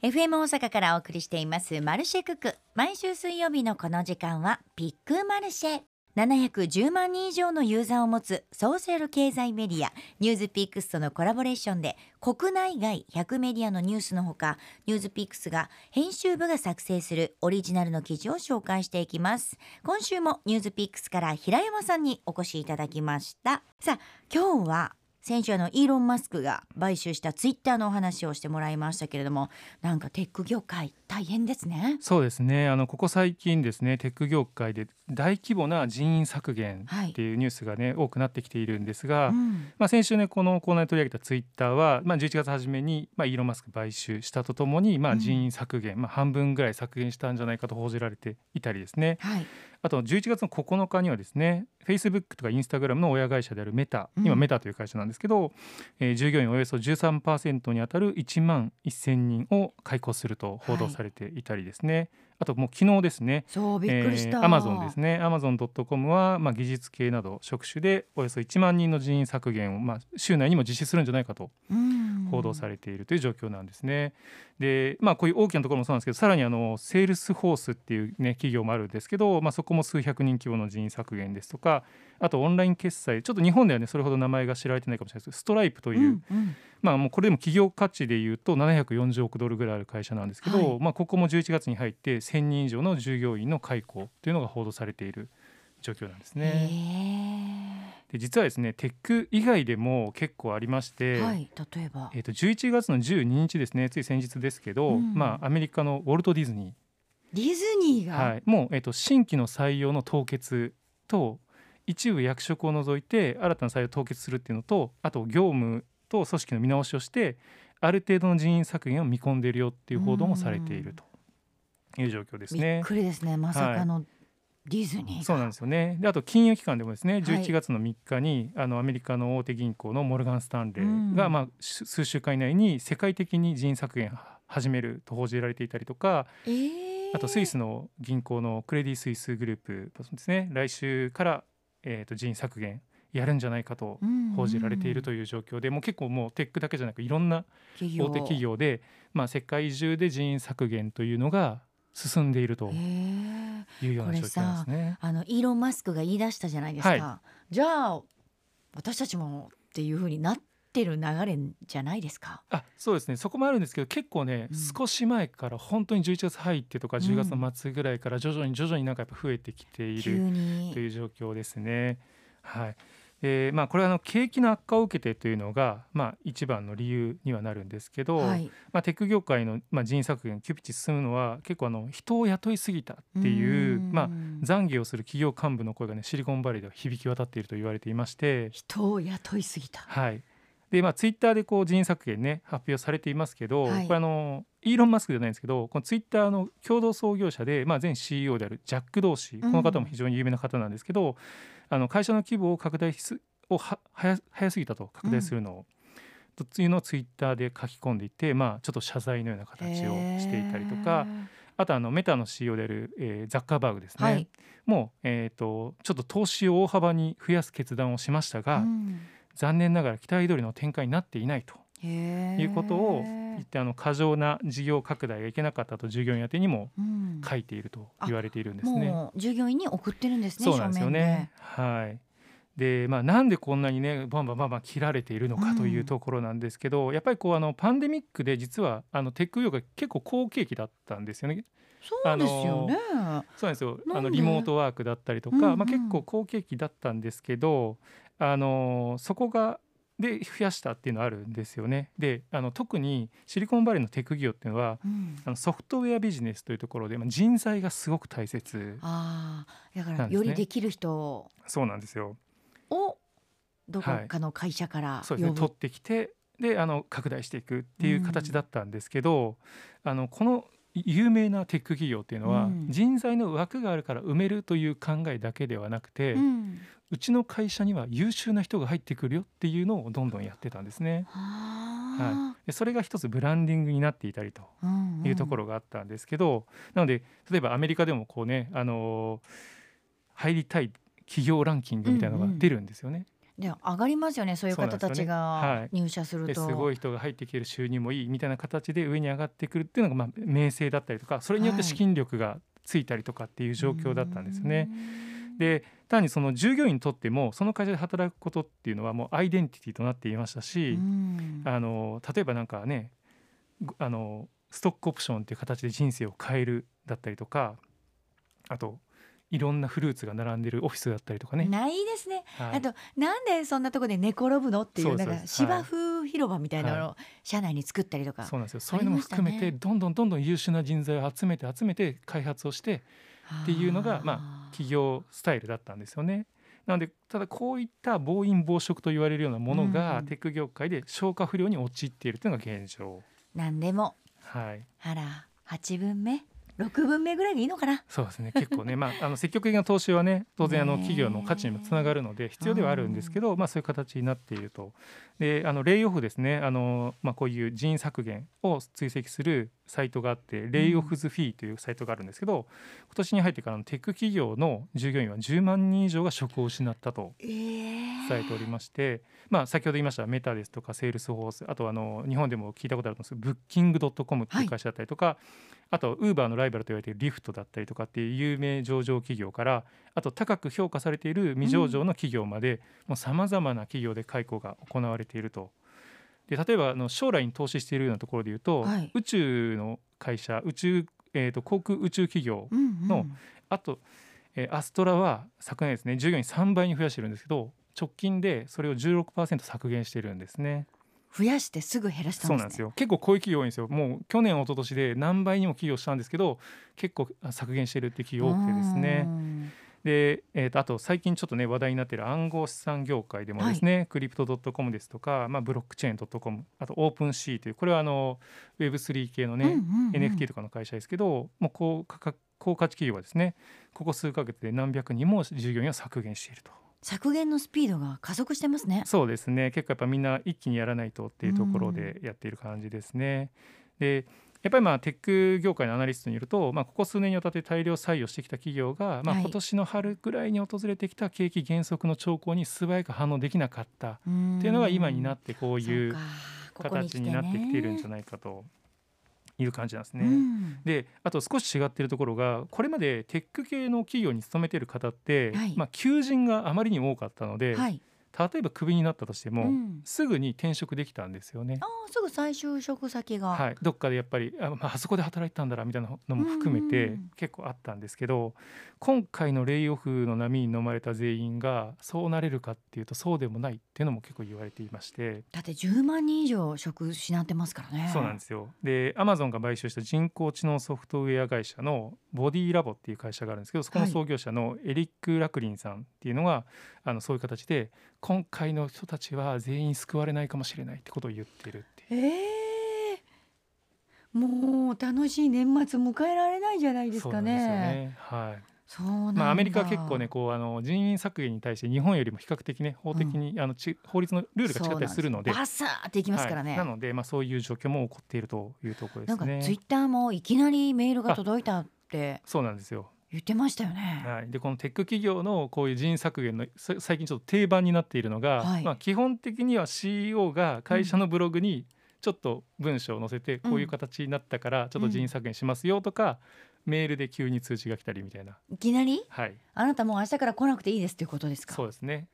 FM 大阪からお送りしていますマルシェクク。毎週水曜日のこの時間はピックマルシェ。710万人以上のユーザーを持つソーシャル経済メディアニュースピックスとのコラボレーションで国内外100メディアのニュースのほかニュースピックスが編集部が作成するオリジナルの記事を紹介していきます。今週もニュースピックスから平山さんにお越しいただきました。さあ今日は先週あのイーロン・マスクが買収したツイッターのお話をしてもらいましたけれどもなんかテック業界大変ですね。そうですね。あのここ最近ですねテック業界で大規模な人員削減っていうニュースがね、はい、多くなってきているんですが、うん、まあ、先週ねこのコーナーで取り上げたツイッターは、まあ、11月初めに、まあ、イーロン・マスク買収したとともに、まあ、人員削減、うん、まあ、半分ぐらい削減したんじゃないかと報じられていたりですね、はい、あと11月の9日にはですねフェイスブックとかインスタグラムの親会社であるメタ、今メタという会社なんですけど、えー、従業員およそ13%にあたる1万1000人を解雇すると報道されていたりですね、はいあともう昨日ですねそうびっくりした、アマゾンですね。アマゾンドットコムは、まあ、技術系など職種でおよそ1万人の人員削減を、まあ、週内にも実施するんじゃないかと報道されているという状況なんですね。でまあこういう大きなところもそうなんですけどさらにあのセールスフォースっていうね企業もあるんですけど、まあ、そこも数百人規模の人員削減ですとかあとオンライン決済ちょっと日本ではねそれほど名前が知られてないかもしれないですけどストライプという、うんうん、まあもうこれでも企業価値でいうと740億ドルぐらいある会社なんですけど、はい、まあここも11月に入って1000人以上の従業員の解雇というのが報道されている状況なんですね。で実はですねテック以外でも結構ありまして、はい、例えば、えー、と11月の12日ですねつい先日ですけど、うん、まあ、アメリカのウォルト・ディズニーディズニーが、はい、もう、えーと、新規の採用の凍結と一部役職を除いて新たな採用を凍結するっていうのとあと業務と組織の見直しをしてある程度の人員削減を見込んでいるよっていう報道もされているという状況ですね。びっくりですね。まさかの、はい。ディズニーそうなんですよね。であと金融機関でもですね11月の3日に、はい、あのアメリカの大手銀行のモルガン・スタンレーが、うん、まあ、数週間以内に世界的に人員削減始めると報じられていたりとか、えー、あとスイスの銀行のクレディ・スイスグループですね。来週から、えー、と人員削減やるんじゃないかと報じられているという状況で、もう結構もうテックだけじゃなくいろんな大手企業で、まあ、世界中で人員削減というのが進んでいるというような状況ですね。あのイーロン・マスクが言い出したじゃないですか。はい、じゃあ私たちもっていうふうになってる流れじゃないですか？あそうですね。そこもあるんですけど結構ね、うん、少し前から本当に11月入ってとか10月の末ぐらいから徐々に徐々になんかやっぱ増えてきている、という状況ですね。はい。えーまあ、これはあの景気の悪化を受けてというのが、まあ、一番の理由にはなるんですけど、はい、まあ、テック業界の、まあ、人員削減急ピッチ進むのは結構あの人を雇いすぎたっていうまあ、懺悔をする企業幹部の声が、ね、シリコンバレーでは響き渡っていると言われていまして。人を雇いすぎた。はいでまあ、ツイッターでこう人員削減ね発表されていますけど、はい、これあのイーロン・マスクじゃないんですけどこのツイッターの共同創業者で、まあ、前 CEO であるジャック・ドーシーこの方も非常に有名な方なんですけど、あの会社の規模を拡大すをは早早すぎたと拡大するのを、うん、というのをツイッターで書き込んでいて、まあ、ちょっと謝罪のような形をしていたりとか。あとあのメタの CEO である、えー、ザッカーバーグですね、はい、もう、えーと、ちょっと投資を大幅に増やす決断をしましたが、うん、残念ながら期待通りの展開になっていないということを言ってあの過剰な事業拡大がいけなかったと従業員宛てにも書いていると言われているんですね。うん、従業員に送ってるんですね。そうなんですよね。はい。でまあ、なんでこんなにねバンバンバンバン切られているのかというところなんですけど、うん、やっぱりこうあのパンデミックで実はあのテック業界結構好景気だったんですよね。そうですよね。そうなんですよ。あのリモートワークだったりとか、うんうん、まあ結構好景気だったんですけど、あのそこがで増やしたっていうのはあるんですよね。であの特にシリコンバレーのテック企業っていうのは、うん、あのソフトウェアビジネスというところで、まあ、人材がすごく大切あだからよりできる人そうなんですよ。をどこかの会社から、はい、そうですね。取ってきてであの拡大していくっていう形だったんですけど、うん、あのこの有名なテック企業っていうのは、うん、人材の枠があるから埋めるという考えだけではなくて、うん、うちの会社には優秀な人が入ってくるよっていうのをどんどんやってたんですね。はい、でそれが一つブランディングになっていたりというところがあったんですけど、うんうん、なので例えばアメリカでもこうね、あのー、入りたい企業ランキングみたいなのが出るんですよね。うんうん。で上がりますよねそういう方たちが入社すると、すごい人が入ってきてる収入もいいみたいな形で上に上がってくるっていうのがまあ名声だったりとかそれによって資金力がついたりとかっていう状況だったんですね。で単にその従業員にとってもその会社で働くことっていうのはもうアイデンティティとなっていましたし、あの例えばなんかねあのストックオプションっていう形で人生を変えるだったりとかあといろんなフルーツが並んでるオフィスだったりとかね。ないですね。はい、あとなんでそんなところで寝転ぶのっていうなんか芝生広場みたいなのを社内に作ったりとか、そうなんですよ。そういうのも含めて、どんどんどんどん優秀な人材を集めて集めて開発をしてっていうのがまあ企業スタイルだったんですよね。なのでただこういった暴飲暴食と言われるようなものがテック業界で消化不良に陥っているというのが現状。何でも、はい、あら8分目？6分目ぐらいでいいのかな？そうですね。結構ね、まあ、あの積極的な投資はね当然あの企業の価値にもつながるので必要ではあるんですけど、まあ、そういう形になっていると。であのレイオフですね。あの、まあ、こういう人員削減を追跡するサイトがあって Layoffs.fyi というサイトがあるんですけど、今年に入ってからのテック企業の従業員は10万人以上が職を失ったと伝えておりまして、まあ、先ほど言いましたメタですとかセールスフォースあとあの日本でも聞いたことあるんですブッキングドットコムっていう会社だったりとか、はい、あとウーバーのライバルと言われているリフトだったりとかっていう有名上場企業からあと高く評価されている未上場の企業までさまざまな企業で解雇が行われていると。で例えばあの将来に投資しているようなところでいうと、はい、宇宙の会社宇宙、えーと、航空宇宙企業の、うんうん、あと、えー、アストラは昨年ですね従業員3倍に増やしてるんですけど直近でそれを16%削減してるんですね。増やしてすぐ減らした、ね、そうなんですよ。結構こういう企業多いんですよ。もう去年一昨年で何倍にも企業したんですけど結構削減してるって企業多くてですねで、えー、とあと最近ちょっとね話題になっている暗号資産業界でもですね、はい、 Crypto.com ですとか、まあ、 Blockchain.com あと OpenSea というこれはあの Web3 系のね、うんうんうん、NFT とかの会社ですけどもう高価格高価値企業はですねここ数か月で何百人も従業員を削減していると。削減のスピードが加速してますね。そうですね。結構やっぱみんな一気にやらないとっていうところでやっている感じですね。で、やっぱりまあテック業界のアナリストによると、まあ、ここ数年にわたって大量採用してきた企業が、まあ、今年の春ぐらいに訪れてきた景気減速の兆候に素早く反応できなかったっていうのが今になってこういう形になってきているんじゃないかという感じなんですね。うん、であと少し違っているところがこれまでテック系の企業に勤めている方って、はい、まあ、求人があまりに多かったので、はい、例えばクビになったとしても、うん、すぐに転職できたんですよね。あすぐ再就職先が、はい、どっかでやっぱりあ,、まあそこで働いてたんだなみたいなのも含めて結構あったんですけど、今回のレイオフの波に飲まれた全員がそうなれるかっていうとそうでもないっていうのも結構言われていまして。だって10万人以上職失ってますからね。そうなんですよ。でアマゾンが買収した人工知能ソフトウェア会社のボディラボっていう会社があるんですけどそこの創業者のエリック・ラクリンさんっていうのが、はい、あのそういう形で今回の人たちは全員救われないかもしれないってことを言ってるっていう。えー、もう楽しい年末迎えられないじゃないですかね。ね。はい。そうまあ、アメリカは結構ねこうあの人員削減に対して日本よりも比較的ね法的に、うん、あのち法律のルールが違ったりするので。バサーっていきますからね、はい、なので、まあ、そういう状況も起こっているというところですね。なんかツイッターもいきなりメールが届いたって。そうなんですよ言ってましたよね。はい、でこのテック企業のこういう人員削減の最近ちょっと定番になっているのが、はい、まあ、基本的には CEO が会社のブログにちょっと文章を載せてこういう形になったからちょっと人員削減しますよとか、うん、メールで急に通知が来たりみたいな。いきなり、はい、あなたもう明日から来なくていいですっていうことですか？そうですね。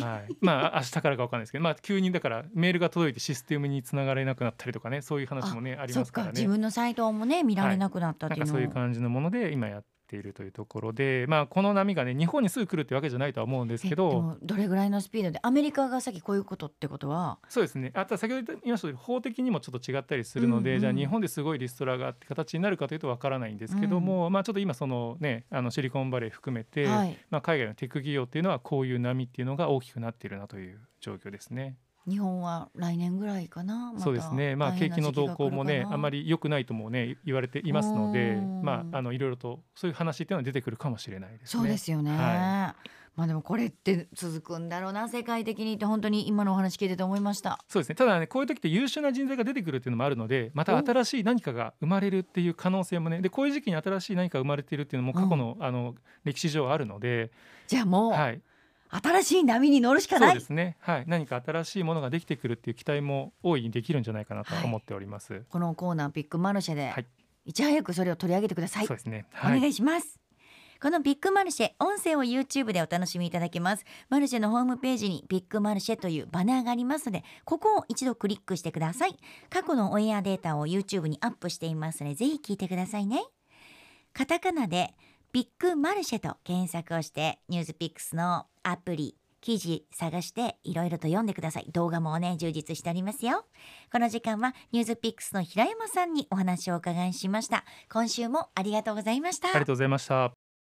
はい、まあ明日からかわかんないですけど、まあ急にだからメールが届いてシステムにつながれなくなったりとかね、そういう話もねありますからね。自分のサイトもね見られなくなったっていうの、はい、そういう感じのもので今やっているというところで、まあ、この波がね日本にすぐ来るってわけじゃないとは思うんですけどどれぐらいのスピードでアメリカがさっきこういうことってことは？そうですね。あと先ほど言いました法的にもちょっと違ったりするので、うんうん、じゃあ日本ですごいリストラがって形になるかというとわからないんですけども、うん、まあ、ちょっと今その、ね、あのシリコンバレー含めて、はい、まあ、海外のテック企業っていうのはこういう波っていうのが大きくなっているなという状況ですね。日本は来年ぐらいかな、ま、そうですね、まあ、景気の動向もねあまり良くないともね言われていますので、まあ、あのいろいろとそういう話っていうのは出てくるかもしれないですね。そうですよね、はい、まあでもこれって続くんだろうな世界的にって本当に今のお話聞いてて思いました。そうですね。ただねこういう時って優秀な人材が出てくるっていうのもあるのでまた新しい何かが生まれるっていう可能性もねでこういう時期に新しい何かが生まれているっていうのも過去の,、あの歴史上あるのでじゃあもう、はい、新しい波に乗るしかない。そうですね、はい、何か新しいものができてくるっていう期待も大いにできるんじゃないかなと思っております、はい、このコーナーピックマルシェで、はい、いち早くそれを取り上げてください。そうですね、はい、お願いします。このビッグマルシェ音声を YouTube でお楽しみいただけます。マルシェのホームページにビッグマルシェというバナーがありますのでここを一度クリックしてください。過去のオンエアデータを YouTube にアップしていますのでぜひ聞いてくださいね。カタカナでビッグマルシェと検索をしてニュースピックスのアプリ記事探していろいろと読んでください。動画もね充実しておりますよ。この時間はニュースピックスの平山さんにお話をお伺いしました。今週もありがとうございました。ありがとうございました。